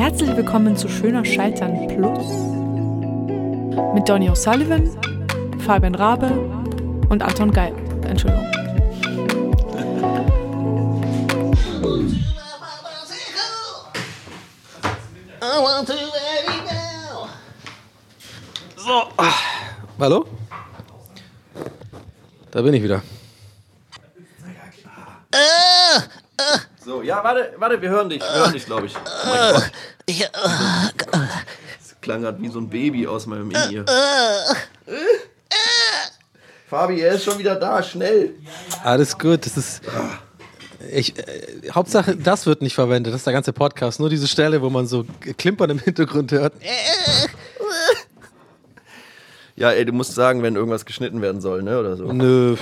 Herzlich willkommen zu Schöner Scheitern Plus mit Donny O'Sullivan, Fabian Rabe und Anton Geil. Entschuldigung. So. Hallo? Da bin ich wieder. So, ja, warte, warte, wir hören dich. Wir hören dich, glaube ich. Oh mein Gott. Das klang gerade wie so ein Baby aus meinem In-Ear. Fabi, er ist schon wieder da, schnell. Alles gut, das ist. Ich, äh, Hauptsache, das wird nicht verwendet. Das ist der ganze Podcast. Nur diese Stelle, wo man so Klimpern im Hintergrund hört. Ja, ey, du musst sagen, wenn irgendwas geschnitten werden soll, ne, oder so. Nö,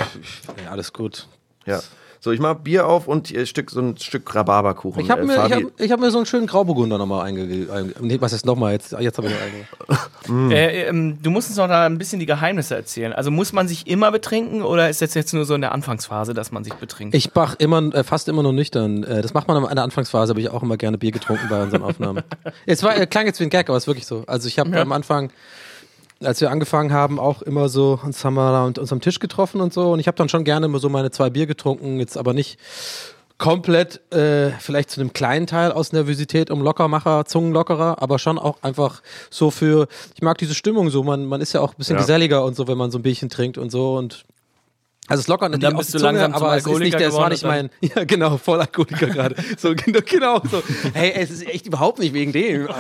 ja, alles gut. Ja. So, ich mach Bier auf und ein Stück, so ein Stück Rhabarberkuchen. Ich habe Äh, mir, ich hab, ich hab mir so einen schönen Grauburgunder nochmal eingegeben. Einge nee, was ist nochmal? Jetzt, jetzt habe ich noch einge Äh, ähm, du musst uns noch da ein bisschen die Geheimnisse erzählen. Also muss man sich immer betrinken oder ist das jetzt nur so in der Anfangsphase, dass man sich betrinkt? Ich mach immer, äh, fast immer nur nüchtern. Äh, das macht man in der Anfangsphase, habe ich auch immer gerne Bier getrunken bei unseren Aufnahmen. es war, äh, klang jetzt wie ein Gag, aber es ist wirklich so. Also ich habe am Anfang, als wir angefangen haben, auch immer so, uns haben wir da uns am Tisch getroffen und so. Und ich habe dann schon gerne immer so meine zwei Bier getrunken, jetzt aber nicht komplett, äh, vielleicht zu einem kleinen Teil aus Nervosität um Lockermacher, Zungenlockerer, aber schon auch einfach so für, ich mag diese Stimmung so, man, man ist ja auch ein bisschen Ja. geselliger und so, wenn man so ein Bierchen trinkt und so und also es lockert natürlich auch die Zunge, langsam aber es ist nicht, Alkoholiker das war nicht mein, ja genau, Vollalkoholiker gerade. So, genau, genau, so. Hey, es ist echt überhaupt nicht wegen dem.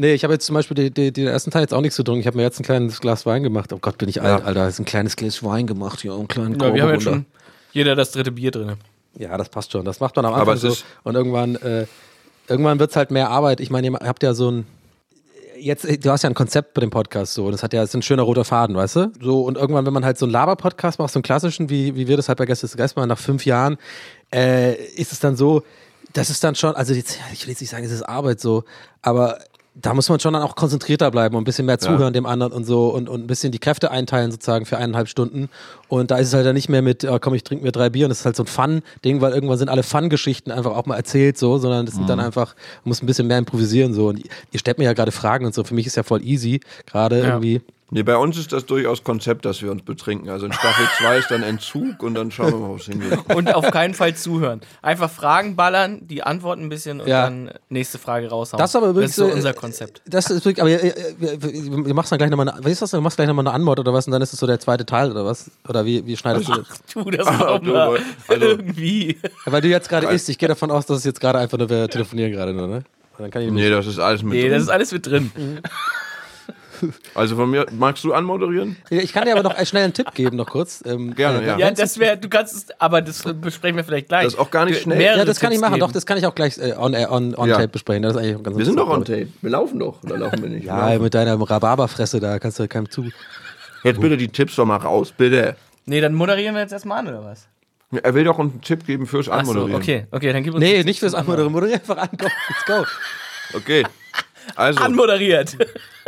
Nee, ich habe jetzt zum Beispiel die, die, den ersten Teil jetzt auch nichts zu trinken. Ich habe mir jetzt ein kleines Glas Wein gemacht. Oh Gott, bin ich alt, Alter. Ist ein kleines Glas Wein gemacht, ja, einen kleinen ja, wir haben jetzt schon jeder das dritte Bier drin. Ja, das passt schon. Das macht man am Anfang Aber es so. Und irgendwann, äh, irgendwann wird es halt mehr Arbeit. Ich meine, ihr habt ja so ein. Jetzt, du hast ja ein Konzept bei dem Podcast so. und Das hat ja das ist ein schöner roter Faden, weißt du? So, und irgendwann, wenn man halt so einen Laber-Podcast macht, so einen klassischen, wie, wie wir das halt bei Gäste Geist machen, nach fünf Jahren, äh, ist es dann so, das ist dann schon, also jetzt, ich will jetzt nicht sagen, es ist Arbeit so, aber da muss man schon dann auch konzentrierter bleiben und ein bisschen mehr zuhören dem anderen und so und, und ein bisschen die Kräfte einteilen sozusagen für eineinhalb Stunden. Und da ist es halt dann nicht mehr mit, äh, komm, ich trinke mir drei Bier und das ist halt so ein Fun-Ding, weil irgendwann sind alle Fun-Geschichten einfach auch mal erzählt so, sondern das sind dann einfach, man muss ein bisschen mehr improvisieren so. Und ihr- ihr stellt mir ja gerade Fragen und so, für mich ist ja voll easy, gerade irgendwie. Nee, bei uns ist das durchaus Konzept, dass wir uns betrinken. Also in Staffel 2 ist dann Entzug und dann schauen wir mal, wo es hingeht. Und auf keinen Fall zuhören. Einfach Fragen ballern, die antworten ein bisschen und Ja. dann nächste Frage raushauen. Das ist aber übrigens, das ist so äh, unser Konzept. Das ist wirklich, aber ihr, ihr, ihr, machst dann gleich nochmal eine, was ist das, du machst gleich nochmal eine Antwort oder was und dann ist es so der zweite Teil oder was? Oder wie, wie schneidest du das? Tu das doch du, mal. also- Irgendwie. Weil du jetzt gerade isst, ich gehe davon aus, dass es jetzt gerade einfach nur wir telefonieren gerade nur, ne? Dann kann ich Nee, das ist alles mit Nee, drin. das ist alles mit drin. Also von mir, magst du anmoderieren? Ich kann dir aber noch schnell einen Tipp geben, noch kurz. Ähm, Gerne, äh, ja. Ja, das wäre, du kannst es, aber das besprechen wir vielleicht gleich. Das ist auch gar nicht Du- schnell. mehrere Ja, das kann ich machen. geben. Doch, das kann ich auch gleich äh, on, äh, on, on Ja. tape besprechen. Das ist eigentlich ganz Wir sind doch on tape. Wir laufen doch. Oder laufen wir nicht? Ja, mit deiner Rhabarberfresse, da kannst du keinem zu. Jetzt bitte die Tipps doch mal raus, bitte. Nee, dann moderieren wir jetzt erstmal an, oder was? Er will doch einen Tipp geben fürs Ach so, Anmoderieren. okay, okay, dann gib uns Nee, nicht fürs Anmoderieren. Moderier einfach an. Go, let's go. Okay. Also, Anmoderiert.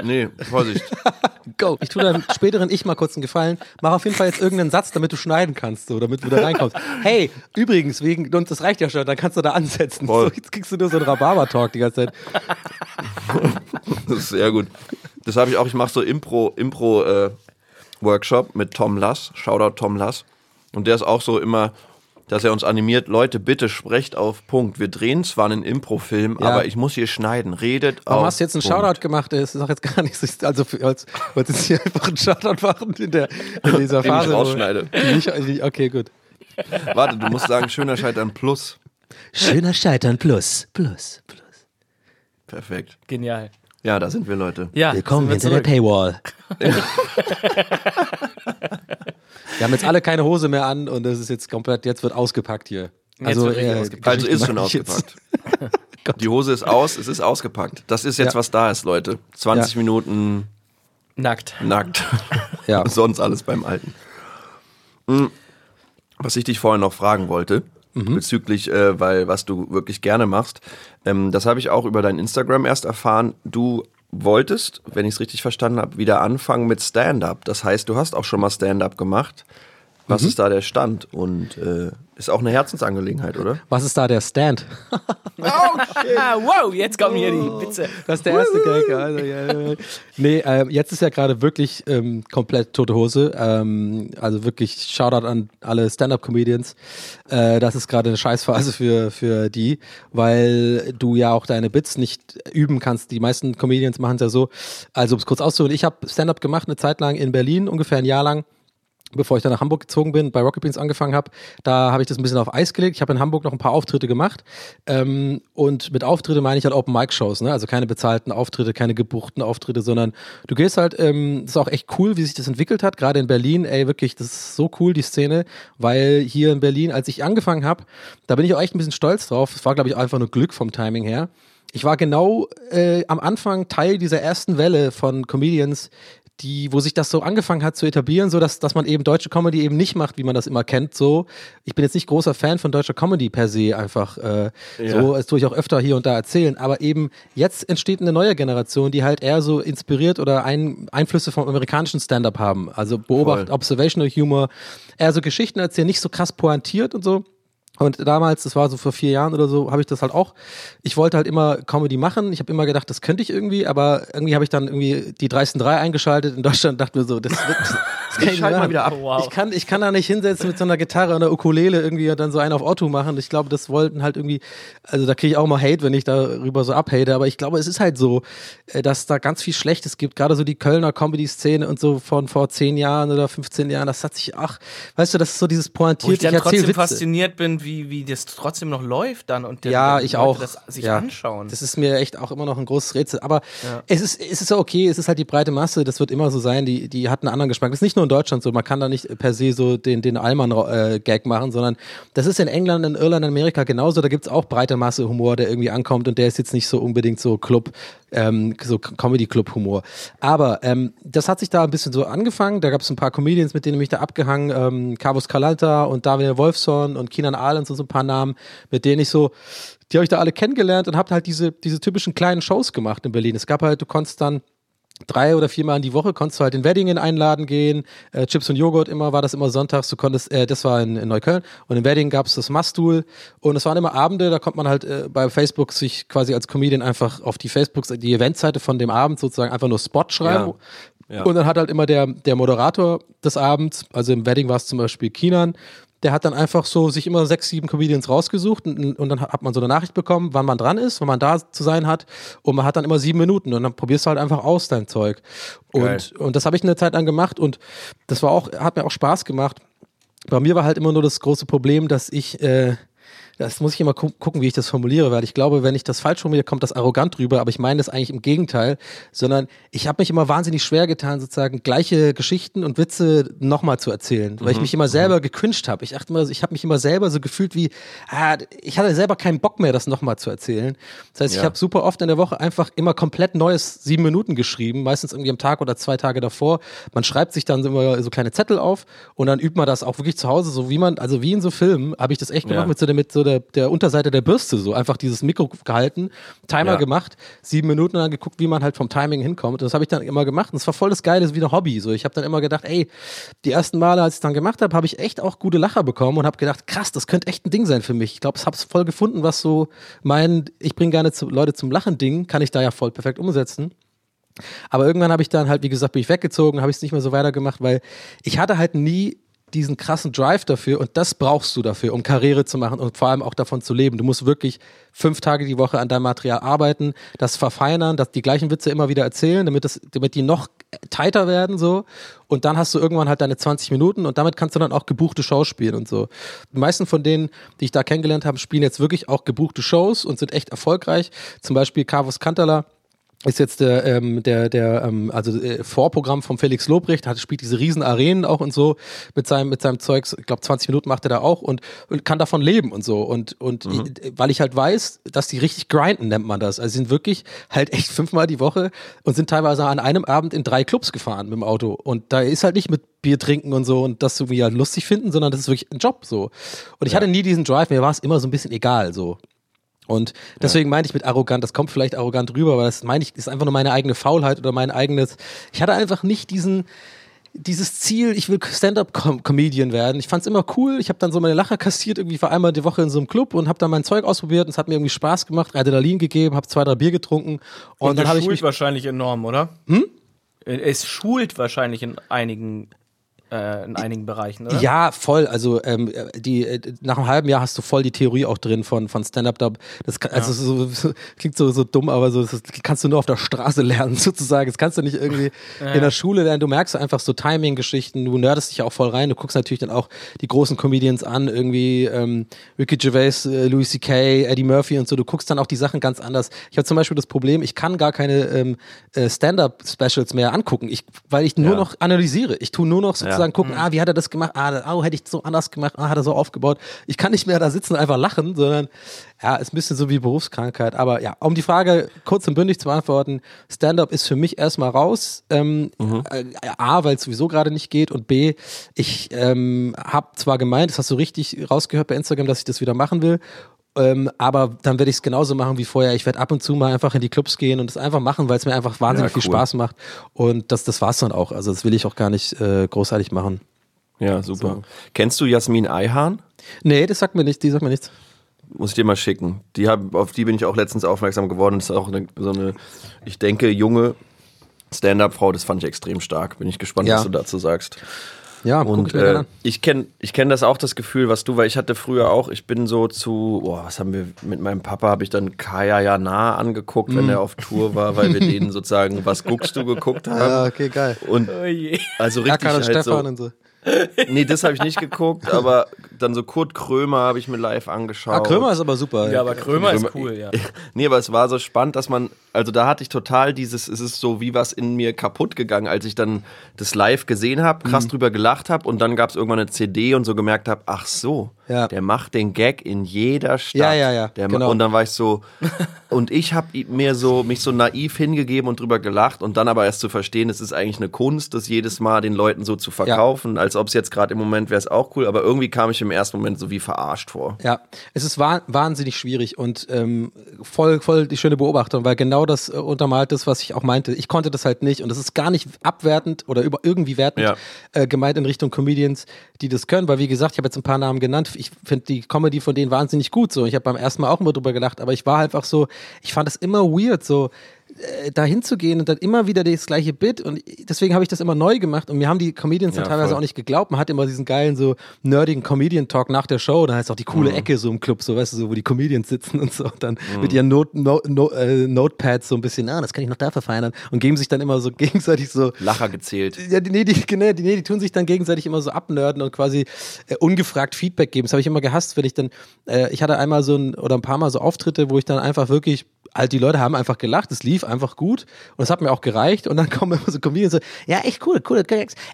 nee, Vorsicht. Go. Ich tue deinem späteren Ich mal kurz einen Gefallen. Mach auf jeden Fall jetzt irgendeinen Satz, damit du schneiden kannst, so, damit du da reinkommst. Hey, übrigens, wegen, und das reicht ja schon, dann kannst du da ansetzen. So, jetzt kriegst du nur so einen Rhabarber-Talk die ganze Zeit. Das ist sehr gut. Das habe ich auch. Ich mache so Impro, Impro äh, Workshop mit Tom Lass. Shoutout Tom Lass. Und der ist auch so immer, dass er uns animiert, Leute, bitte sprecht auf Punkt. Wir drehen zwar einen Impro-Film, Ja. aber ich muss hier schneiden. Redet Warum auf hast du jetzt einen Punkt. Shoutout gemacht? Das ist doch jetzt gar nichts. Also, für- als, wolltest du jetzt hier einfach einen Shoutout machen in, der, in dieser Den ich Phase? rausschneide. Ich- Okay, gut. Warte, du musst sagen, schöner Scheitern plus. Schöner Scheitern plus, plus, plus. Perfekt. Genial. Ja, da sind wir, Leute. Ja, Willkommen sind hinter wir der zurück. Paywall. Wir haben jetzt alle keine Hose mehr an und es ist jetzt komplett, jetzt wird ausgepackt hier. Also, äh, ausgepackt. Also ist schon ausgepackt. Die Hose ist aus, es ist ausgepackt. Das ist jetzt, Ja. was da ist, Leute. 20 Ja. Minuten Nackt. nackt. Ja. Sonst alles beim Alten. Hm. Was ich dich vorhin noch fragen wollte, Mhm. bezüglich, äh, weil was du wirklich gerne machst, ähm, das habe ich auch über dein Instagram erst erfahren. Du wolltest, wenn ich es richtig verstanden habe, wieder anfangen mit Stand-up. Das heißt, du hast auch schon mal Stand-up gemacht. Was ist da der Stand? Und äh, ist auch eine Herzensangelegenheit, oder? Was ist da der Stand? Ah, wow, jetzt kommen hier die Witze. Das ist der erste Gag. Also, ja, ja. Nee, ähm, jetzt ist ja gerade wirklich ähm, komplett tote Hose. Ähm, also wirklich Shoutout an alle Stand-Up-Comedians. Äh, das ist gerade eine Scheißphase für, für die, weil du ja auch deine Bits nicht üben kannst. Die meisten Comedians machen es ja so. Also um es kurz auszuholen, ich habe Stand-Up gemacht eine Zeit lang in Berlin, ungefähr ein Jahr lang bevor ich dann nach Hamburg gezogen bin, bei Rocket Beans angefangen habe, da habe ich das ein bisschen auf Eis gelegt. Ich habe in Hamburg noch ein paar Auftritte gemacht. Ähm, und mit Auftritte meine ich halt Open Mic Shows, ne? Also keine bezahlten Auftritte, keine gebuchten Auftritte, sondern du gehst halt, ähm, das ist auch echt cool, wie sich das entwickelt hat, gerade in Berlin, ey, wirklich, das ist so cool, die Szene, weil hier in Berlin, als ich angefangen habe, da bin ich auch echt ein bisschen stolz drauf. Es war, glaube ich, einfach nur Glück vom Timing her. Ich war genau äh, am Anfang Teil dieser ersten Welle von Comedians, die, wo sich das so angefangen hat zu etablieren, so dass, dass man eben deutsche Comedy eben nicht macht, wie man das immer kennt. So, ich bin jetzt nicht großer Fan von deutscher Comedy per se, einfach äh, Ja. so, das tue ich auch öfter hier und da erzählen. Aber eben jetzt entsteht eine neue Generation, die halt eher so inspiriert oder ein, Einflüsse vom amerikanischen Stand-up haben. Also beobacht, Voll. Observational Humor, eher so Geschichten erzählen, nicht so krass pointiert und so. Und damals, das war so vor vier Jahren oder so, habe ich das halt auch. Ich wollte halt immer Comedy machen. Ich habe immer gedacht, das könnte ich irgendwie, aber irgendwie habe ich dann irgendwie die dreisten drei eingeschaltet in Deutschland und dachte mir so, das, wird- das kann Ich nicht mal wieder ab. Wow. Ich kann, ich kann da nicht hinsetzen mit so einer Gitarre und einer Ukulele irgendwie und dann so einen auf Otto machen. Ich glaube, das wollten halt irgendwie, also da kriege ich auch mal Hate, wenn ich darüber so abhate, aber ich glaube, es ist halt so, äh, dass da ganz viel Schlechtes gibt. Gerade so die Kölner Comedy-Szene und so von vor zehn Jahren oder 15 Jahren, das hat sich, ach, weißt du, das ist so dieses Wo ich pointiert, dann trotzdem Witze. fasziniert bin, wie, wie das trotzdem noch läuft dann und der, Ja, ich Leute auch. das sich ja. anschauen. Das ist mir echt auch immer noch ein großes Rätsel. Aber Ja. es ist, es ist okay, es ist halt die breite Masse, das wird immer so sein, die, die hat einen anderen Geschmack. Das ist nicht nur in Deutschland so, man kann da nicht per se so den, den Allmann-Gag machen, sondern das ist in England, in Irland, in Amerika genauso. Da gibt's auch breite Masse Humor, der irgendwie ankommt und der ist jetzt nicht so unbedingt so Club, ähm, so Comedy-Club-Humor. Aber ähm, das hat sich da ein bisschen so angefangen. Da gab's ein paar Comedians, mit denen ich mich da abgehangen, ähm, Carlos Calalta und Daniel Wolfson und Kinan Ahl und so, ein paar Namen, mit denen ich so die habe ich da alle kennengelernt und habe halt diese, diese typischen kleinen Shows gemacht in Berlin. Es gab halt, du konntest dann drei oder viermal in die Woche konntest du halt in Weddingen einladen gehen. Äh, Chips und Joghurt immer, war das immer sonntags. Du konntest, äh, das war in, in Neukölln. Und in Weddingen gab es das Mastul. Und es waren immer Abende, da konnte man halt äh, bei Facebook sich quasi als Comedian einfach auf die Facebook, die Eventseite von dem Abend sozusagen einfach nur Spot schreiben. Ja. Und dann hat halt immer der, der Moderator des Abends, also im Wedding war es zum Beispiel Kinan, der hat dann einfach so sich immer sechs, sieben Comedians rausgesucht und, und dann hat man so eine Nachricht bekommen, wann man dran ist, wann man da zu sein hat. Und man hat dann immer sieben Minuten und dann probierst du halt einfach aus dein Zeug. Geil. Und, und das habe ich eine Zeit lang gemacht und das war auch, hat mir auch Spaß gemacht. Bei mir war halt immer nur das große Problem, dass ich, äh, das muss ich immer gu gucken, wie ich das formuliere, weil ich glaube, wenn ich das falsch formuliere, kommt das arrogant rüber, aber ich meine das eigentlich im Gegenteil, sondern ich habe mich immer wahnsinnig schwer getan, sozusagen gleiche Geschichten und Witze nochmal zu erzählen, weil ich mich immer selber gecringed habe. Ich dachte immer, ich habe mich immer selber so gefühlt wie, ah, ich hatte selber keinen Bock mehr, das nochmal zu erzählen. Das heißt, ich Ja. habe super oft in der Woche einfach immer komplett neues sieben Minuten geschrieben, meistens irgendwie am Tag oder zwei Tage davor. Man schreibt sich dann immer so kleine Zettel auf und dann übt man das auch wirklich zu Hause, so wie man, also wie in so Filmen, habe ich das echt gemacht Ja. mit so mit so der, der Unterseite der Bürste, so einfach dieses Mikro gehalten, Timer Ja. gemacht, sieben Minuten dann geguckt, wie man halt vom Timing hinkommt. Und das habe ich dann immer gemacht. Und es war voll das Geile, wie ein Hobby. So, ich habe dann immer gedacht, ey, die ersten Male, als ich es dann gemacht habe, habe ich echt auch gute Lacher bekommen und habe gedacht, krass, das könnte echt ein Ding sein für mich. Ich glaube, ich habe es voll gefunden, was so mein, ich bringe gerne zu, Leute zum Lachen Ding, kann ich da ja voll perfekt umsetzen. Aber irgendwann habe ich dann halt, wie gesagt, bin ich weggezogen, habe ich es nicht mehr so weitergemacht, weil ich hatte halt nie diesen krassen Drive dafür und das brauchst du dafür, um Karriere zu machen und vor allem auch davon zu leben. Du musst wirklich fünf Tage die Woche an deinem Material arbeiten, das verfeinern, das die gleichen Witze immer wieder erzählen, damit, das, damit die noch tighter werden so und dann hast du irgendwann halt deine 20 Minuten und damit kannst du dann auch gebuchte Shows spielen und so. Die meisten von denen, die ich da kennengelernt habe, spielen jetzt wirklich auch gebuchte Shows und sind echt erfolgreich. Zum Beispiel Carvus Cantala ist jetzt der, ähm, der, der, ähm, also äh, Vorprogramm von Felix Lobrecht, hat, spielt diese riesen Arenen auch und so mit seinem, mit seinem Zeugs, ich glaube 20 Minuten macht er da auch und, und kann davon leben und so. Und, und ich, weil ich halt weiß, dass die richtig grinden, nennt man das. Also sind wirklich halt echt fünfmal die Woche und sind teilweise an einem Abend in drei Clubs gefahren mit dem Auto. Und da ist halt nicht mit Bier trinken und so und das irgendwie halt lustig finden, sondern das ist wirklich ein Job so. Und ich hatte nie diesen Drive, mir war es immer so ein bisschen egal so. Und deswegen meinte ich mit arrogant, das kommt vielleicht arrogant rüber, aber das meine ich, ist einfach nur meine eigene Faulheit oder mein eigenes. Ich hatte einfach nicht diesen, dieses Ziel, ich will Stand-up-Comedian werden. Ich fand's immer cool. Ich habe dann so meine Lacher kassiert, irgendwie war einmal die Woche in so einem Club und habe dann mein Zeug ausprobiert und es hat mir irgendwie Spaß gemacht, Adrenalin gegeben, habe zwei, drei Bier getrunken und, Und, dann habe ich schult mich wahrscheinlich enorm, oder? Hm? Es schult wahrscheinlich in einigen, äh, in einigen Bereichen, oder? Ja, voll. Also ähm, die, äh, nach einem halben Jahr hast du voll die Theorie auch drin von, von Stand-Up. Da- Das kann, also so, so, klingt so, so dumm, aber so, das kannst du nur auf der Straße lernen, sozusagen. Das kannst du nicht irgendwie in der Schule lernen. Du merkst einfach so Timing-Geschichten, du nerdest dich auch voll rein. Du guckst natürlich dann auch die großen Comedians an, irgendwie ähm, Ricky Gervais, äh, Louis C.K., Eddie Murphy und so. Du guckst dann auch die Sachen ganz anders. Ich habe zum Beispiel das Problem, ich kann gar keine ähm, äh, Stand-Up-Specials mehr angucken, ich, weil ich nur Ja. noch analysiere. Ich tue nur noch sozusagen Ja. gucken, ah, wie hat er das gemacht? Ah, oh, hätte ich so anders gemacht, ah, hat er so aufgebaut. Ich kann nicht mehr da sitzen und einfach lachen, sondern ja, ist ein bisschen so wie Berufskrankheit. Aber ja, um die Frage kurz und bündig zu beantworten, Stand-up ist für mich erstmal raus. Ähm, äh, A, weil es sowieso gerade nicht geht und B, ich ähm, habe zwar gemeint, das hast du richtig rausgehört bei Instagram, dass ich das wieder machen will. Ähm, aber dann werde ich es genauso machen wie vorher. Ich werde ab und zu mal einfach in die Clubs gehen und es einfach machen, weil es mir einfach wahnsinnig Ja, viel cool. Spaß macht. Und das, das war's dann auch. Also das will ich auch gar nicht äh, großartig machen. Ja, super. So. Kennst du Jasmin Eihahn? Nee, das sagt mir nicht, die sagt mir nichts. Muss ich dir mal schicken. Die hab, auf die bin ich auch letztens aufmerksam geworden. Das ist auch eine, so eine, ich denke, junge Stand-up-Frau. Das fand ich extrem stark. Bin ich gespannt, Ja. was du dazu sagst. Ja, Und ich äh, ich kenne ich kenn das auch, das Gefühl, was du, weil ich hatte früher auch, ich bin so zu, boah, was haben wir, mit meinem Papa habe ich dann Kaya Jana angeguckt, Mm. wenn er auf Tour war, weil wir denen sozusagen, was guckst du, geguckt haben. Ja, okay, geil. Und Oh also richtig Erkan und halt Stefan so, und so. Nee, das habe ich nicht geguckt, aber dann so Kurt Krömer habe ich mir live angeschaut. Ah, Krömer ist aber super. Ja, aber Krömer ist Krömer- cool, ja. Nee, aber es war so spannend, dass man, also da hatte ich total dieses, es ist so wie was in mir kaputt gegangen, als ich dann das live gesehen habe, Mhm. krass drüber gelacht habe und dann gab es irgendwann eine CD und so gemerkt habe, ach so, Ja. der macht den Gag in jeder Stadt. Ja, ja, ja, Der genau. Und dann war ich so, und ich habe mir so, mich so naiv hingegeben und drüber gelacht und dann aber erst zu verstehen, es ist eigentlich eine Kunst, das jedes Mal den Leuten so zu verkaufen, als ob es jetzt gerade im Moment wäre es auch cool, aber irgendwie kam ich im ersten Moment so wie verarscht vor. Ja, es ist wah- wahnsinnig schwierig und ähm, voll, voll die schöne Beobachtung, weil genau das äh, untermalt ist, was ich auch meinte. Ich konnte das halt nicht und es ist gar nicht abwertend oder über, irgendwie wertend Ja. äh, gemeint in Richtung Comedians, die das können, weil wie gesagt, ich habe jetzt ein paar Namen genannt. Ich finde die Comedy von denen wahnsinnig gut so. Ich habe beim ersten Mal auch immer drüber gelacht, aber ich war halt einfach so, ich fand es immer weird so äh, da hinzugehen und dann immer wieder das gleiche Bit und deswegen habe ich das immer neu gemacht und mir haben die Comedians dann Ja, teilweise voll. auch nicht geglaubt. Man hat immer diesen geilen so nerdigen Comedian Talk nach der Show, da heißt auch die coole Mhm. Ecke so im Club, so weißt du, so wo die Comedians sitzen und so und dann mit ihren Not, no, no, äh, Notepads so ein bisschen, ah, das kann ich noch da verfeinern und geben sich dann immer so gegenseitig so Lacher gezählt. ja, die, nee, die, nee, die, nee, die tun sich dann gegenseitig immer so abnörden und quasi äh, ungefragt Feedback geben. Das habe ich immer gehasst, wenn ich dann, äh, ich hatte einmal so ein oder ein paar Mal so Auftritte, wo ich dann einfach wirklich, halt die Leute haben einfach gelacht, es lief einfach gut und es hat mir auch gereicht und dann kommen immer so Comedians so, ja, echt cool, cool.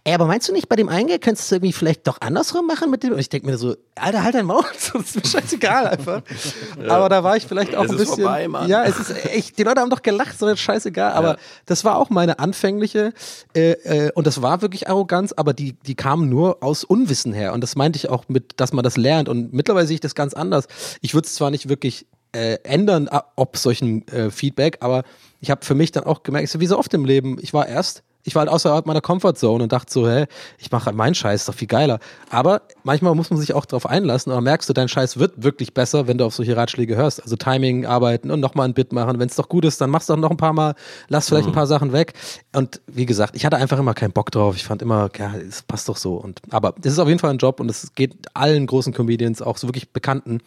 Ey, aber meinst du nicht, bei dem einen Gag könntest du irgendwie vielleicht doch andersrum machen mit dem? Und ich denke mir so, Alter, halt dein Maul, das ist mir scheißegal einfach. Aber da war ich vielleicht auch Es ein ist bisschen, vorbei, Mann. ja, es ist echt, die Leute haben doch gelacht, so ist scheißegal, aber Ja. das war auch meine anfängliche äh, äh, und das war wirklich Arroganz, aber die, die kam nur aus Unwissen her und das meinte ich auch mit, dass man das lernt und mittlerweile sehe ich das ganz anders. Ich würde es zwar nicht wirklich äh, ändern, a- ob solchen äh, Feedback, aber ich habe für mich dann auch gemerkt, so wie so oft im Leben, ich war erst ich war halt außerhalb meiner Comfortzone und dachte so, hä, ich mache halt meinen Scheiß, ist doch viel geiler. Aber manchmal muss man sich auch darauf einlassen, aber merkst du, dein Scheiß wird wirklich besser, wenn du auf solche Ratschläge hörst. Also Timing arbeiten und nochmal ein Bit machen. Wenn es doch gut ist, dann machst du auch noch ein paar Mal, lass vielleicht ein paar Sachen weg. Und wie gesagt, ich hatte einfach immer keinen Bock drauf. Ich fand immer, ja, es passt doch so. Und aber das ist auf jeden Fall ein Job und es geht allen großen Comedians, auch so wirklich Bekannten,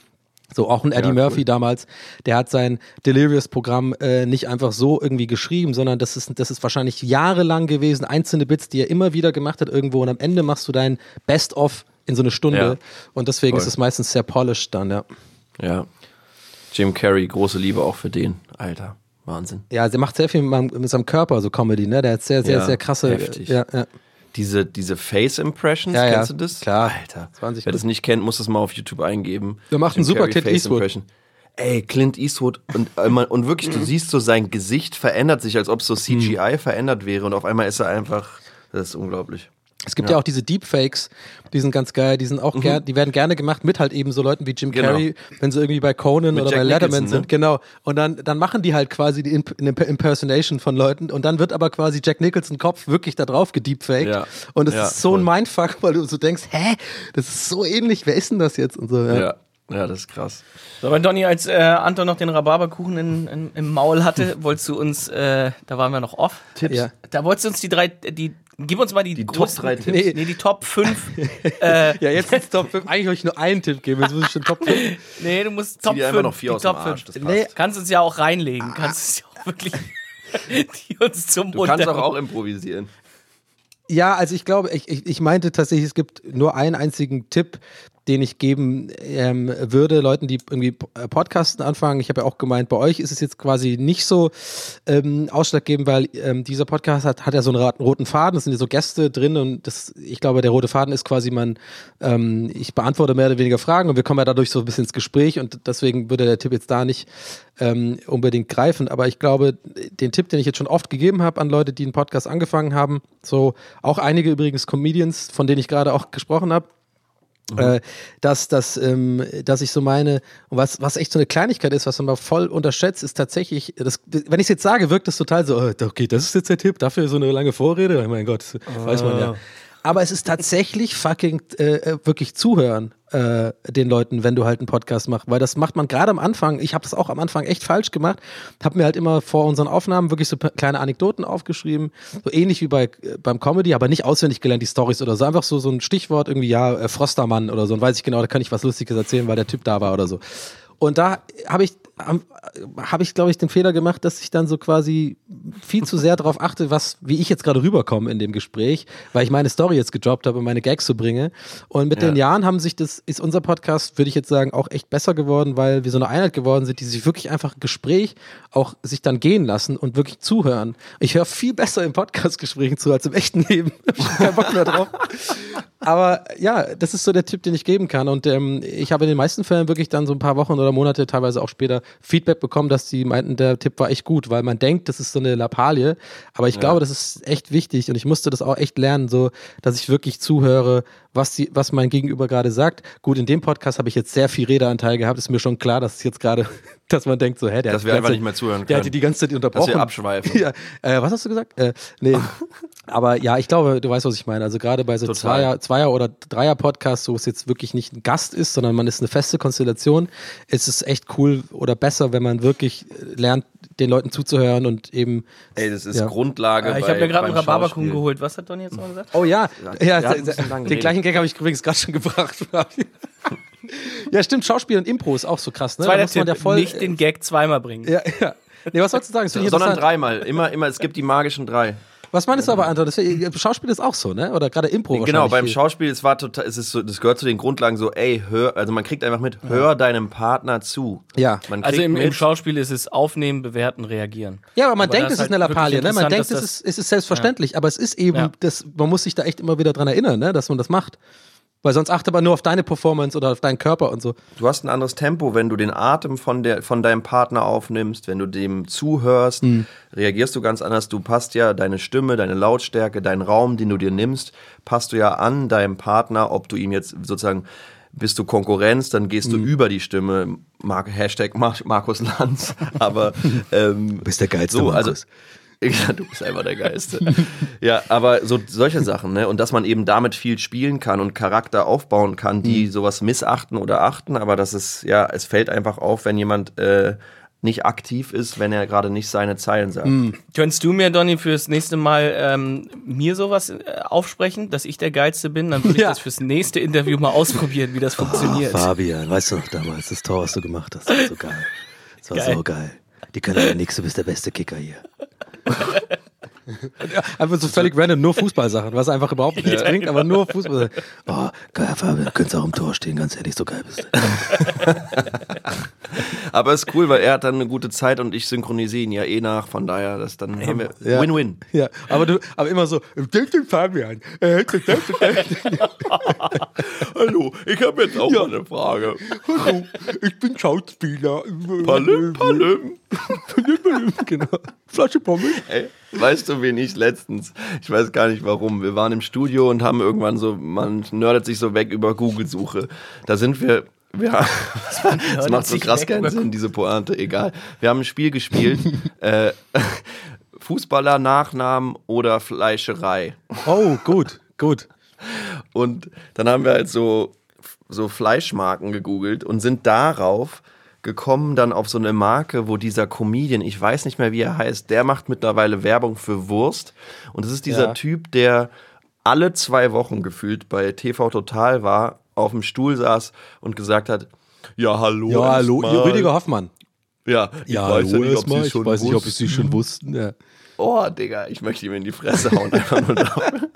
so auch ein Eddie Ja, Murphy cool. damals, der hat sein Delirious-Programm äh, nicht einfach so irgendwie geschrieben, sondern das ist, das ist wahrscheinlich jahrelang gewesen, einzelne Bits, die er immer wieder gemacht hat irgendwo und am Ende machst du dein Best-of in so eine Stunde Ja. und deswegen Voll. ist es meistens sehr polished dann, ja. Ja. Jim Carrey, große Liebe auch für den. Alter, Wahnsinn. Ja, der macht sehr viel mit, meinem- mit seinem Körper, so Comedy, ne? Der hat sehr, sehr, Ja, sehr krasse. heftig. Ja, ja. Diese, diese Face-Impressions, Ja, ja, kennst du das? klar. Alter. 20 Wer das nicht kennt, muss das mal auf YouTube eingeben. Der macht einen super Clint Face Eastwood. Impression. Ey, Clint Eastwood und, einmal- und wirklich, du siehst so, sein Gesicht verändert sich, als ob so CGI verändert wäre und auf einmal ist er einfach, das ist unglaublich. Es gibt ja, auch diese Deepfakes, die sind ganz geil, die sind auch Mhm. ger die werden gerne gemacht mit halt eben so Leuten wie Jim Genau. Carrey, wenn sie irgendwie bei Conan Mit oder bei Jack Letterman Nicholson, ne? sind, genau. Und dann, dann machen die halt quasi die Imp eine Impersonation von Leuten und dann wird aber quasi Jack Nicholson Kopf wirklich da drauf gedeepfaked. Ja. Und es Ja, ist so ein voll. Mindfuck, weil du so denkst, hä, das ist so ähnlich, wer ist denn das jetzt? Und so, ja. Ja, ja, das ist krass. So, aber Donny, als äh, Anton noch den Rhabarberkuchen in, in, im Maul hatte, wolltest du uns, äh, da waren wir noch off. Tipps. Ja. Da wolltest du uns die drei, die, gib uns mal die, Die Top größten- drei Tipps. Nee, nee, die Top 5. äh, Ja, jetzt ist Top 5. Eigentlich wollte ich nur einen Tipp geben, jetzt muss ich schon Top 5. nee, du musst Top dir 5. einfach noch vier die aus dem Top Arsch. 5. Das passt. Nee, Kannst uns ja auch reinlegen. Kannst es ja auch wirklich, die uns zum Du kannst auch, auch improvisieren. Ja, also ich glaube, ich, ich, ich meinte tatsächlich, es gibt nur einen einzigen Tipp, den ich geben ähm, würde, Leuten, die irgendwie äh, Podcasten anfangen. Ich habe ja auch gemeint, bei euch ist es jetzt quasi nicht so ähm, ausschlaggebend, weil ähm, dieser Podcast hat, hat ja so einen roten Faden, es sind ja so Gäste drin und das, ich glaube, der rote Faden ist quasi, man, ähm, ich beantworte mehr oder weniger Fragen und wir kommen ja dadurch so ein bisschen ins Gespräch und deswegen würde der Tipp jetzt da nicht ähm, unbedingt greifen. Aber ich glaube, den Tipp, den ich jetzt schon oft gegeben habe an Leute, die einen Podcast angefangen haben, so auch einige übrigens Comedians, von denen ich gerade auch gesprochen habe, äh, dass, dass, ähm, dass ich so meine, und was, was echt so eine Kleinigkeit ist, was man mal voll unterschätzt, ist tatsächlich, das, wenn ich es jetzt sage, wirkt das total so, äh, okay, das ist jetzt der Tipp, dafür so eine lange Vorrede, mein Gott, das weiß man ja. Aber es ist tatsächlich fucking äh, äh, wirklich zuhören äh, den Leuten, wenn du halt einen Podcast machst, weil das macht man gerade am Anfang. Ich habe das auch am Anfang echt falsch gemacht, habe mir halt immer vor unseren Aufnahmen wirklich so kleine Anekdoten aufgeschrieben, so ähnlich wie bei äh, beim Comedy, aber nicht auswendig gelernt die Stories oder so, einfach so so ein Stichwort irgendwie ja äh, Frostermann oder so und weiß ich genau, da kann ich was Lustiges erzählen, weil der Typ da war oder so. Und da habe ich, habe ich, glaube ich, den Fehler gemacht, dass ich dann so quasi viel zu sehr darauf achte, was, wie ich jetzt gerade rüberkomme in dem Gespräch, weil ich meine Story jetzt gedroppt habe und meine Gags so bringe. Und mit Ja. den Jahren haben sich das, ist unser Podcast, würde ich jetzt sagen, auch echt besser geworden, weil wir so eine Einheit geworden sind, die sich wirklich einfach im Gespräch auch sich dann gehen lassen und wirklich zuhören. Ich höre viel besser im Podcast-Gesprächen zu als im echten Leben. Ich keinen Bock mehr drauf. Aber ja, das ist so der Tipp, den ich geben kann. Und ähm, ich habe in den meisten Fällen wirklich dann so ein paar Wochen oder Monate, teilweise auch später, Feedback bekommen, dass die meinten, der Tipp war echt gut, weil man denkt, das ist so eine Lappalie. Aber ich glaube, das ist echt wichtig und ich musste das auch echt lernen, so, dass ich wirklich zuhöre, was, die, was mein Gegenüber gerade sagt. Gut, in dem Podcast habe ich jetzt sehr viel Redeanteil gehabt. Ist mir schon klar, dass es jetzt gerade, dass man denkt, so, hä, der Dass hat wir die einfach ganze- nicht mehr zuhören Der hat können. die die ganze Zeit unterbrochen. abschweifen. Ja, äh, was hast du gesagt? Äh, nee. Aber ja, ich glaube, du weißt, was ich meine. Also gerade bei so Total. Zweier, Zweier- oder Dreier-Podcasts, wo es jetzt wirklich nicht ein Gast ist, sondern man ist eine feste Konstellation, ist es echt cool oder besser, wenn man wirklich lernt, den Leuten zuzuhören und eben. Ey, das ist Ja. Grundlage. Äh, ich habe mir gerade einen Rhabarberkuchen geholt. Was hat Donny jetzt noch gesagt? Oh ja, ja, wir ja den gleichen Gag habe ich übrigens gerade schon gebracht. Ja, stimmt, Schauspiel und Impro ist auch so krass, ne? Zweiter muss man Tipp, ja voll, nicht den Gag zweimal bringen. ja, ja. Nee, was sollst du sagen? Sondern dreimal. Immer, immer, es gibt die magischen drei. Was meinst du aber, Anton? Das, Schauspiel ist auch so, ne? Oder gerade Impro Genau, wahrscheinlich beim viel. Schauspiel, es war total, es ist so, das gehört zu den Grundlagen so, ey, hör, also man kriegt einfach mit, hör deinem Partner zu. Ja. Man kriegt Also im, im Schauspiel ist es aufnehmen, bewerten, reagieren. Ja, aber man Aber denkt, es ist ist eine halt Lappalie, ne? Man denkt, es ist, es ist selbstverständlich, aber es ist eben, Ja. das, man muss sich da echt immer wieder dran erinnern, ne? dass man das macht. Weil sonst achte man nur auf deine Performance oder auf deinen Körper und so. du hast ein anderes Tempo, wenn du den Atem von, der, von deinem Partner aufnimmst, wenn du dem zuhörst, Hm. reagierst du ganz anders. Du passt ja deine Stimme, deine Lautstärke, deinen Raum, den du dir nimmst, passt du ja an deinem Partner, ob du ihm jetzt sozusagen bist du Konkurrenz, dann gehst du über die Stimme. Mar Hashtag Mar Markus Lanz. Aber ähm, bist der geilste so, also Markus. ja, du bist einfach der Geiste. ja, aber so solche Sachen, ne? Und dass man eben damit viel spielen kann und Charakter aufbauen kann, die Mhm. sowas missachten oder achten, aber das ist, ja, es fällt einfach auf, wenn jemand äh, nicht aktiv ist, wenn er gerade nicht seine Zeilen sagt. Mhm. Könntest du mir, Donny, fürs nächste Mal ähm, mir sowas äh, aufsprechen, dass ich der Geilste bin? Dann würde ich Ja. das fürs nächste Interview mal ausprobieren, wie das funktioniert. Fabian, weißt du noch damals, das Tor, was du gemacht hast, das war so geil. Das war Geil. so geil. Die können ja nichts, du bist der beste Kicker hier. einfach so völlig random, nur Fußballsachen, was einfach überhaupt nichts bringt, aber nur Fußball. Oh, geil, Fabian, du könntest auch im Tor stehen, ganz ehrlich, so geil bist du. Aber ist cool, weil er hat dann eine gute Zeit und ich synchronisiere ihn ja eh nach. Von daher, das dann wir Ja. Win-Win. Ja, aber du, aber immer so, den Fabian. Äh, Hallo, ich habe jetzt auch mal eine Frage. Hallo, ich bin Schauspieler. Palim, palim. genau. Flasche Pommes. Ey, weißt du, wen ich letztens, ich weiß gar nicht warum, wir waren im Studio und haben irgendwann so, man nerdet sich so weg über Google-Suche. Da sind wir, haben, das macht so krass keinen Sinn, diese Pointe, egal. Wir haben ein Spiel gespielt, äh, Fußballer, Nachnamen oder Fleischerei. Oh, gut, gut. Und dann haben wir halt so, so Fleischmarken gegoogelt und sind darauf gekommen dann auf so eine Marke, wo dieser Comedian, ich weiß nicht mehr wie er heißt, der macht mittlerweile Werbung für Wurst. Und es ist dieser Ja. Typ, der alle zwei Wochen gefühlt bei TV Total war, auf dem Stuhl saß und gesagt hat, ja, hallo. Ja, hallo, erstmal. Rüdiger Hoffmann. Ja, ich Ja, weiß ja hallo nicht, ob. Sie Ich schon weiß nicht, ob wussten. Sie schon wussten. Ja. Oh, Digga, ich möchte ihm in die Fresse hauen. Einfach nur dafür.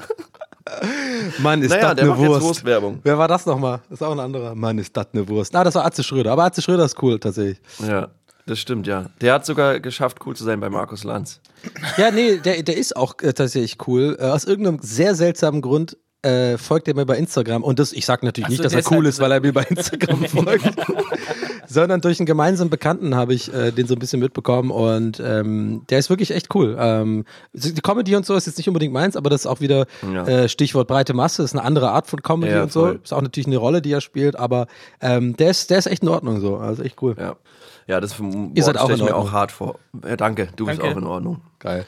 Mann, ist naja, das eine Wurst. Wurstwerbung. Wer war das nochmal? Das ist auch ein anderer. Mann, ist das eine Wurst. Ah, das war Atze Schröder. Aber Atze Schröder ist cool, tatsächlich. Ja, das stimmt, ja. Der hat sogar geschafft, cool zu sein bei Markus Lanz. Ja, nee, der, der ist auch äh, tatsächlich cool. Äh, aus irgendeinem sehr seltsamen Grund äh, folgt er mir bei Instagram. Und das, ich sag natürlich Ach nicht, so, dass er deshalb cool ist weil er mir bei Instagram folgt. Sondern durch einen gemeinsamen Bekannten habe ich äh, den so ein bisschen mitbekommen und ähm, der ist wirklich echt cool. Ähm, die Comedy und so ist jetzt nicht unbedingt meins, aber das ist auch wieder Ja. äh, Stichwort breite Masse, ist eine andere Art von Comedy Ja, und so. voll. Ist auch natürlich eine Rolle, die er spielt, aber ähm, der, ist, der ist echt in Ordnung so. Also echt cool. Ja. Ja, das Ihr seid auch mir auch hart vor. Ja, danke, du bist Danke. auch in Ordnung. Geil.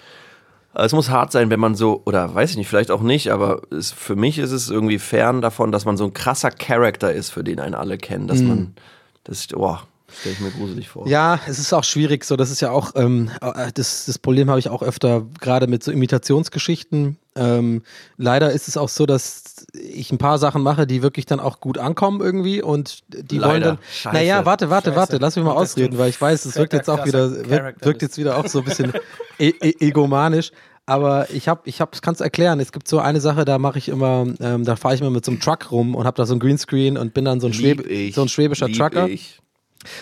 Es muss hart sein, wenn man so, oder weiß ich nicht, vielleicht auch nicht, aber es, für mich ist es irgendwie fern davon, dass man so ein krasser Charakter ist, für den einen alle kennen. Dass man, das, oh, stelle ich mir gruselig vor. Ja, es ist auch schwierig. So, das ist ja auch ähm, äh, das, das Problem habe ich auch öfter gerade mit so Imitationsgeschichten. Ähm, leider ist es auch so, dass ich ein paar Sachen mache, die wirklich dann auch gut ankommen irgendwie und die wollen Leider. dann. Scheiße. Naja, warte, warte, Scheiße. warte, lass mich mal ausreden, weil ich weiß, es wirkt jetzt auch wieder wirkt, jetzt wieder auch so ein bisschen e e egomanisch. Aber ich habe, ich habe, kann es erklären. Es gibt so eine Sache, da mache ich immer, ähm, da fahre ich immer mit so einem Truck rum und habe da so ein Greenscreen und bin dann so ein, Schwäb ich, so ein schwäbischer Trucker. Ich.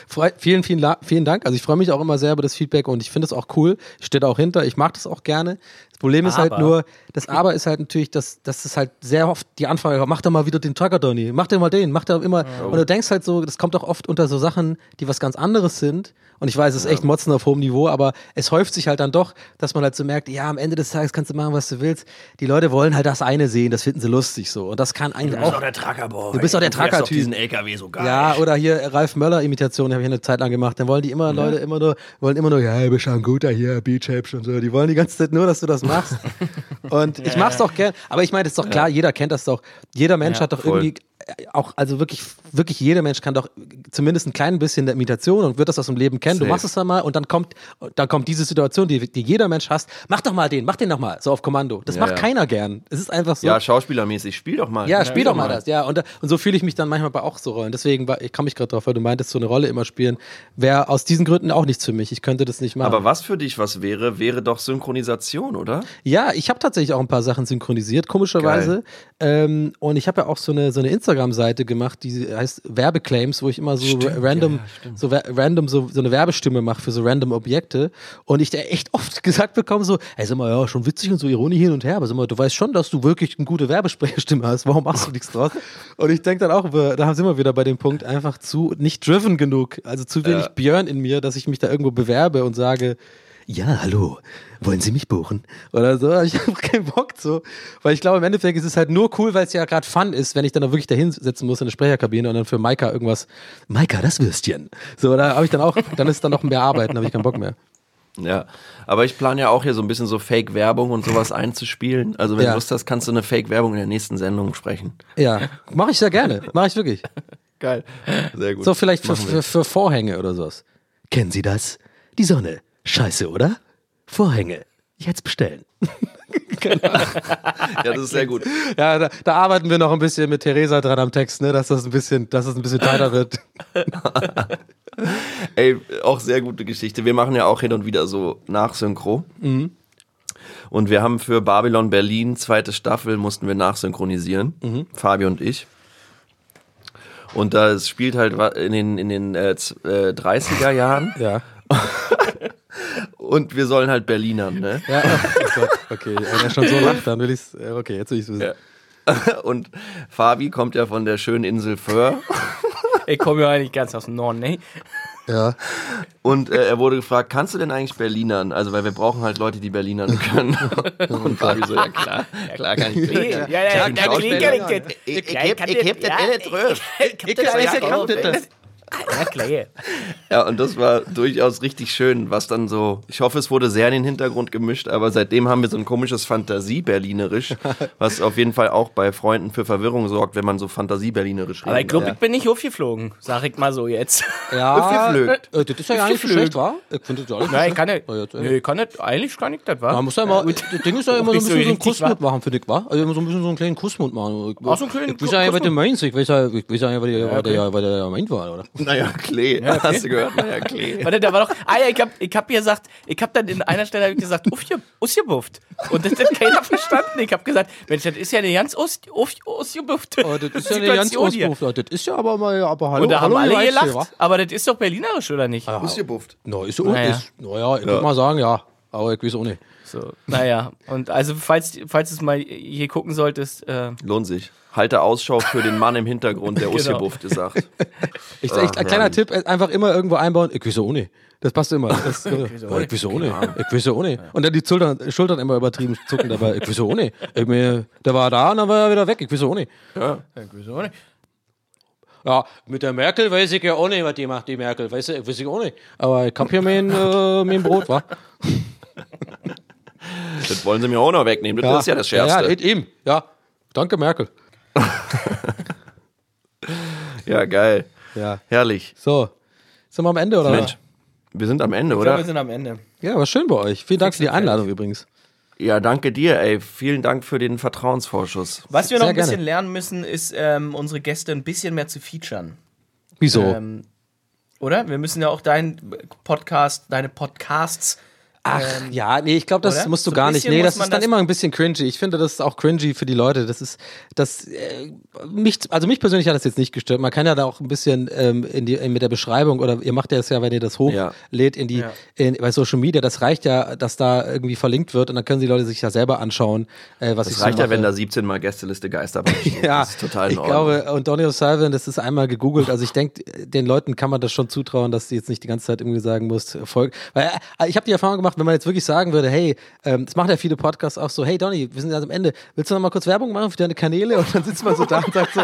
Freu vielen, vielen, vielen Dank. Also ich freue mich auch immer sehr über das Feedback und ich finde es auch cool. Ich stehe da auch hinter. Ich mag das auch gerne. Das Problem ist halt Aber- nur, das Aber ist halt natürlich, dass, dass es halt sehr oft die Anfrage kommt, mach doch mal wieder den Trucker, Donny. Mach dir mal den. Mach doch immer. Und du denkst halt so, das kommt auch oft unter so Sachen, die was ganz anderes sind. Und ich weiß, es ist echt Motzen auf hohem Niveau, aber es häuft sich halt dann doch, dass man halt so merkt, ja, am Ende des Tages kannst du machen, was du willst. Die Leute wollen halt das eine sehen, das finden sie lustig so. Und das kann eigentlich auch. der Truckerboy. Du bist doch der Du fährst doch Trucker-Typ. diesen LKW so geil. Ja, oder hier Ralf Möller-Imitation habe ich eine Zeit lang gemacht. Dann wollen die immer, Leute immer nur, wollen immer nur, ja, du bist schon ein guter hier, Beach und so. Die wollen die ganze Zeit nur, dass du das machst. Und ich mach's doch gern. Aber ich meine, das ist doch klar, jeder kennt das doch. Jeder Mensch hat doch voll. irgendwie auch, also wirklich, wirklich jeder Mensch kann doch zumindest ein klein bisschen der Imitation und wird das aus dem Leben kennen. Du Safe. machst es dann mal und dann kommt, dann kommt diese Situation, die, die jeder Mensch hasst. Mach doch mal den, mach den doch mal, so auf Kommando. Das Ja, macht ja. keiner gern. Es ist einfach so. Ja, schauspielermäßig, spiel doch mal. Ja, spiel doch mal das, ja. Und, und so fühle ich mich dann manchmal bei auch so Rollen. Deswegen, war, ich kam mich gerade drauf, weil du meintest, so eine Rolle immer spielen, wäre aus diesen Gründen auch nichts für mich. Ich könnte das nicht machen. Aber was für dich was wäre, wäre doch Synchronisation, oder? ja, ich habe tatsächlich auch ein paar Sachen synchronisiert, komischerweise. Ähm, und ich habe ja auch so eine, so eine Instagram-Seite gemacht, die heißt Werbeclaims, wo ich immer so ra- random, so wa- random so, so eine Werbestimme mache für so random Objekte. Und ich da echt oft gesagt bekomme, so, ey, sag mal, ja, schon witzig und so Ironie hin und her, aber sag mal, du weißt schon, dass du wirklich eine gute Werbesprecherstimme hast. Warum machst du nichts draus? Und ich denke dann auch, da sind wir wieder bei dem Punkt, einfach zu nicht driven genug, also zu wenig Ja. Björn in mir, dass ich mich da irgendwo bewerbe und sage, ja, hallo, wollen Sie mich buchen? Oder so, ich habe keinen Bock so. Weil ich glaube, im Endeffekt ist es halt nur cool, weil es ja gerade Fun ist, wenn ich dann auch wirklich da hinsetzen muss in der Sprecherkabine und dann für Maika irgendwas, Maika, das Würstchen. So, da habe ich dann auch, dann ist dann noch mehr Arbeit, dann habe ich keinen Bock mehr. Ja, aber ich plane ja auch hier so ein bisschen so Fake-Werbung und sowas einzuspielen. Also wenn Ja. du Lust hast, kannst du eine Fake-Werbung in der nächsten Sendung sprechen. Ja, mache ich sehr gerne, mache ich wirklich. Geil. Sehr gut. So vielleicht für, für, für Vorhänge oder sowas. Kennen Sie das? Die Sonne. Scheiße, oder? Vorhänge. Jetzt bestellen. Ja, das ist sehr gut. Ja, da, da arbeiten wir noch ein bisschen mit Theresa dran am Text, ne, dass das ein bisschen, dass es ein bisschen tighter wird. Ey, auch sehr gute Geschichte. Wir machen ja auch hin und wieder so Nachsynchro. Mhm. Und wir haben für Babylon Berlin, zweite Staffel, mussten wir nachsynchronisieren. Mhm. Fabi und ich. Und da es spielt halt in den, in den äh, z- äh, 30er Jahren Ja. und wir sollen halt Berlinern, ne? Ja, oh Gott, okay. Wenn er schon so lacht, dann will ich es. Okay, jetzt will ich es wissen. Und Fabi kommt ja von der schönen Insel Föhr Ich komme ja eigentlich ganz aus dem Norden, ne? Ja. und äh, er wurde gefragt, kannst du denn eigentlich Berlinern? Also, weil wir brauchen halt Leute, die Berlinern können. Und Fabi so, ja klar, klar kann ich Berlinern. Ja, ja, Klar, Schauspieler. ich Ich- ich heb- ich heb das nicht drauf. Ich hab das ja ja Ja, klar. Ja, und das war durchaus richtig schön, was dann so, ich hoffe, es wurde sehr in den Hintergrund gemischt, aber seitdem haben wir so ein komisches Fantasie-Berlinerisch, was auf jeden Fall auch bei Freunden für Verwirrung sorgt, wenn man so Fantasie-Berlinerisch redet. Aber ich glaube, Ja. ich bin nicht aufgeflogen, sag ich mal so jetzt. Ja, Aufgeflögt. äh, das ist ja gar nicht so schlecht, wa? Ich finde das ja alles Nein, ich kann nicht. Ja, äh. Nee, ich kann nicht. Eigentlich kann ich das, wa? Man muss ja immer, das Ding ist ja immer so ein nicht so bisschen so einen Kussmund machen, finde ich, wa? Also immer so ein bisschen so einen kleinen Kussmund machen. Ich, Ach, so einen kleinen ich weiß ja nicht, was du meinst. Ich weiß ja, ich weiß ja nicht, was der, was der, was der meint war, oder? Naja, Klee, hast du gehört? Naja, Klee. Warte, da war doch. Ah ja, ich hab, ich hab gesagt, ich hab dann in einer Stelle ich gesagt, Usgebufft. Und das hat keiner verstanden. Ich hab gesagt, Mensch, das ist ja eine ganz Us- Uff- Usgebuffte Oh, das ist ja eine ganz hier. Auspuff. Das ist ja aber mal, aber hallo, Und da haben hallo, alle weißt ja, gelacht. Aber das ist doch berlinerisch, oder nicht? Ausgebufft. wa? No, ist so, Naja. ist, naja, ich würde mal sagen, ja. Aber ich weiß auch nicht. So, naja. Und also, falls, falls du es mal hier gucken solltest, äh, Lohnt sich. Halte Ausschau für den Mann im Hintergrund, der Genau. ausgebufft sagt. Ich, ich, ein kleiner. Tipp, einfach immer irgendwo einbauen, ich auch nicht. Das passt immer. Das, äh, ja, ich weiß auch nicht. Ich auch nicht. Und dann die Schultern, Schultern immer übertrieben zucken dabei. Ich auch nicht. Ich mir, der war da und dann war er wieder weg. Ich wieso nicht? Ja, mit der Merkel weiß ich ja auch nicht, was die macht, die Merkel. Weiß ich, weiß ich auch nicht. Aber ich hab hier mein, äh, mein Brot, wa? Das wollen sie mir auch noch wegnehmen. Das ist ja das Schärfste. Ja, ja, eben. Ja. Danke, Merkel. Ja, geil. Ja. Herrlich. So. Sind wir am Ende, oder? Mensch, wir sind am Ende, oder? wir sind am Ende. Ja, war schön bei euch. Vielen Dank für die. Einladung übrigens. Ja, danke dir, ey. Vielen Dank für den Vertrauensvorschuss. Was wir noch Sehr ein bisschen gerne. lernen müssen, ist, ähm, unsere Gäste ein bisschen mehr zu featuren. Wieso? Ähm, oder? Wir müssen ja auch deinen Podcast, deine Podcasts. Ach, ähm, ja, nee, ich glaube, das oder? musst du So gar nicht. Nee, das ist dann das- immer ein bisschen cringy. Ich finde, das ist auch cringy für die Leute. Das ist, das, äh, mich, also mich persönlich hat das jetzt nicht gestört. Man kann ja da auch ein bisschen ähm, in die, in, mit der Beschreibung oder ihr macht ja das ja, wenn ihr das Ja. hochlädt in die, Ja. in, bei Social Media, das reicht ja, dass da irgendwie verlinkt wird und dann können die Leute sich ja selber anschauen, äh, was ich Es so reicht ja, wenn da 17 Mal Gästeliste steht. Ja, Das ist total in ich Ordnung. glaube, und Donny O'Sullivan, das ist einmal gegoogelt. Also ich denke, den Leuten kann man das schon zutrauen, dass sie jetzt nicht die ganze Zeit irgendwie sagen muss, Folg. Weil äh, ich habe die Erfahrung gemacht, wenn man jetzt wirklich sagen würde, hey, ähm, das machen ja viele Podcasts auch so, hey Donny, wir sind jetzt am Ende, willst du noch mal kurz Werbung machen für deine Kanäle? Und dann sitzt man so da und sagt so,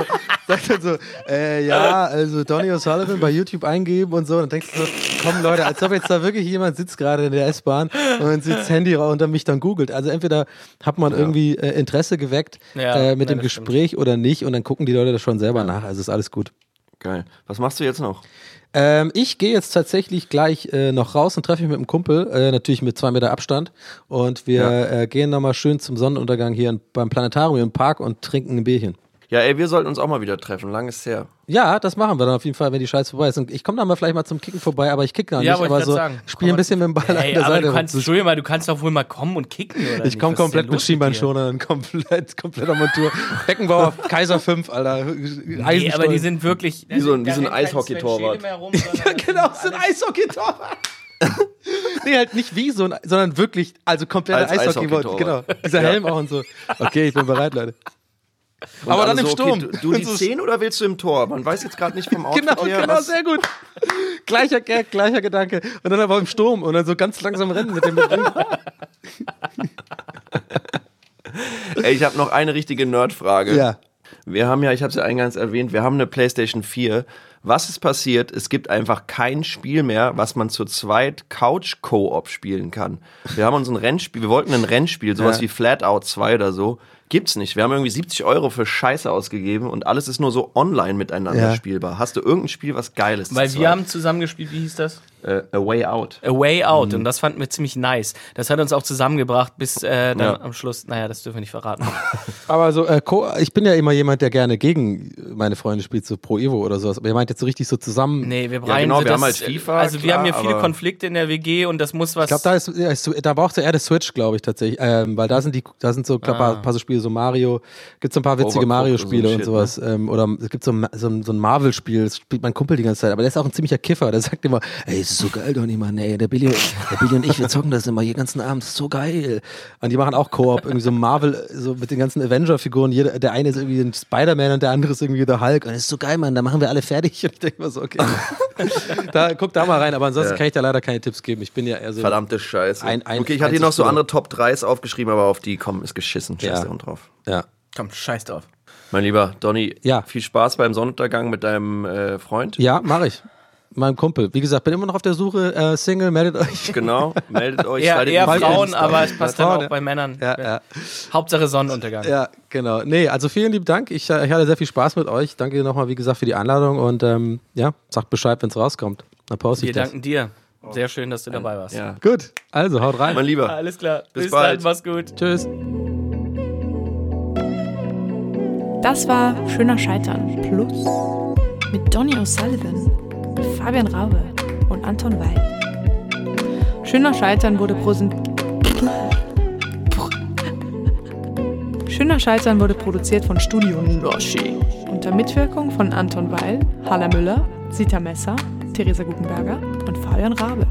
sagt dann so, äh, ja, also Donny O'Sullivan bei YouTube eingeben und so. Und dann denkst du so, komm Leute, als ob jetzt da wirklich jemand sitzt gerade in der S-Bahn und dann sitzt das Handy raus und dann mich dann googelt. Also entweder hat man irgendwie äh, Interesse geweckt Ja, äh, mit ja, dem das stimmt. Gespräch oder nicht und dann gucken die Leute das schon selber nach. Also ist alles gut. Geil. Was machst du jetzt noch? Ähm, ich gehe jetzt tatsächlich gleich äh, noch raus und treffe mich mit einem Kumpel, äh, natürlich mit zwei Meter Abstand. Und wir Ja. äh, gehen nochmal schön zum Sonnenuntergang hier in, beim Planetarium im Park und trinken ein Bierchen. Ja, ey, wir sollten uns auch mal wieder treffen. Lang ist her. Ja, das machen wir dann auf jeden Fall, wenn die Scheiße vorbei ist. Und ich komme dann mal vielleicht mal zum Kicken vorbei, aber ich kick gar Ja, nicht. Aber so sagen. spiel ein bisschen mit dem Ball an Ey, der aber Seite. du kannst. Entschuldigung mal, du kannst doch wohl mal kommen und kicken, oder ich komme komplett mit? Schienbeinschonern, komplett, kompletter Montur. Beckenbauer, Kaiser 5, Alter. Nee, aber die sind wirklich. Wie so ein- wie so ein Eishockey-Torwart. Ja, genau, so ein Eishockey-Torwart. nee, halt nicht wie so ein, sondern wirklich, also kompletter Als Eishockey, genau. Eishockey-Torwart. Dieser Helm auch und so. Okay, ich bin bereit, Leute. Und Aber dann im so, Sturm. Okay, du, du die Und so- 10 oder willst du im Tor? Man weiß jetzt gerade nicht vom Outfit Genau, her, genau, was- sehr gut. Gleicher Gag, gleicher Gedanke. Und dann aber im Sturm und dann so ganz langsam rennen mit dem Ring. Ey, ich habe noch eine richtige Nerdfrage. Ja. Wir haben ja, ich habe es ja eingangs erwähnt, wir haben eine PlayStation 4. Was ist passiert? Es gibt einfach kein Spiel mehr, was man zu zweit Couch-Koop spielen kann. Wir haben uns ein Rennspiel, wir wollten ein Rennspiel, sowas Ja. wie Flatout 2 oder so. Gibt's nicht. Wir haben irgendwie 70 Euro für Scheiße ausgegeben und alles ist nur so online miteinander Ja. spielbar. Hast du irgendein Spiel, was geil ist? zu Weil zweit? wir haben zusammen gespielt, wie hieß das? Äh, A Way Out. A Way Out. Und das fanden wir ziemlich nice. Das hat uns auch zusammengebracht bis äh, dann Ja. am Schluss. Naja, das dürfen wir nicht verraten. Aber so, äh, ich bin ja immer jemand, der gerne gegen meine Freunde spielt, so pro Evo oder sowas. Aber ihr meint jetzt so richtig so zusammen. Nee, wir Ja, breien genau, so wir haben das, halt FIFA, Also wir klar, haben hier viele Konflikte in der WG und das muss was. Ich glaube, da ist, ja, ist so- da braucht es eher das Switch, glaube ich tatsächlich, ähm, weil da sind die, da sind so ein paar, paar so Spiele, so Mario, gibt so ein paar witzige Mario-Spiele und so und ein sowas, ähm, oder es gibt so, ein- so, ein- so ein Marvel-Spiel, das spielt mein Kumpel die ganze Zeit, aber der ist auch ein ziemlicher Kiffer, der sagt immer, ey, es ist so geil, Donny, Mann, ey, der Billy, der Billy und ich, wir zocken das immer jeden ganzen Abend, das ist so geil. Und die machen auch Koop, irgendwie so Marvel, so mit den ganzen Avenger-Figuren, jeder, der eine ist irgendwie ein Spider-Man und der andere ist irgendwie der Hulk und das ist so geil, Mann, da machen wir alle fertig und ich denke immer so, okay, da, guck da mal rein, aber ansonsten Ja. kann ich da leider keine Tipps geben, ich bin ja eher so... Verdammte Scheiße. Ein- ein- okay, ich hatte hier noch so andere Top 3s aufgeschrieben, aber auf die kommen ist geschissen. Scheiß Ja. Hund drauf. Ja. Komm, scheiß drauf. Mein lieber Donny, Ja. viel Spaß beim Sonnenuntergang mit deinem äh, Freund. Ja, mache ich. Meinem Kumpel. Wie gesagt, bin immer noch auf der Suche. Äh, Single, meldet euch. Genau, meldet euch. Slidet eher Frauen, aber es passt dann auch ja. bei Männern. Ja, ja. Hauptsache Sonnenuntergang. ja, genau. Nee, also vielen lieben Dank. Ich, ich hatte sehr viel Spaß mit euch. Danke dir nochmal, wie gesagt, für die Einladung und ähm, ja, sagt Bescheid, wenn es rauskommt. Dann Wir ich das. danken dir. Sehr schön, dass du dabei warst. Ja. Gut, also haut rein. Mein Lieber. Alles klar. Bis Bis, bald. dann. Mach's gut. Tschüss. Das war Schöner Scheitern Plus mit Donny O'Sullivan, Fabian Raube und Anton Weil. Schöner Scheitern wurde Schöner Scheitern wurde produziert von Studio Noschi unter Mitwirkung von Anton Weil, Halla Müller, Sita Messer, Theresa Guggenberger und Fabian Rabe.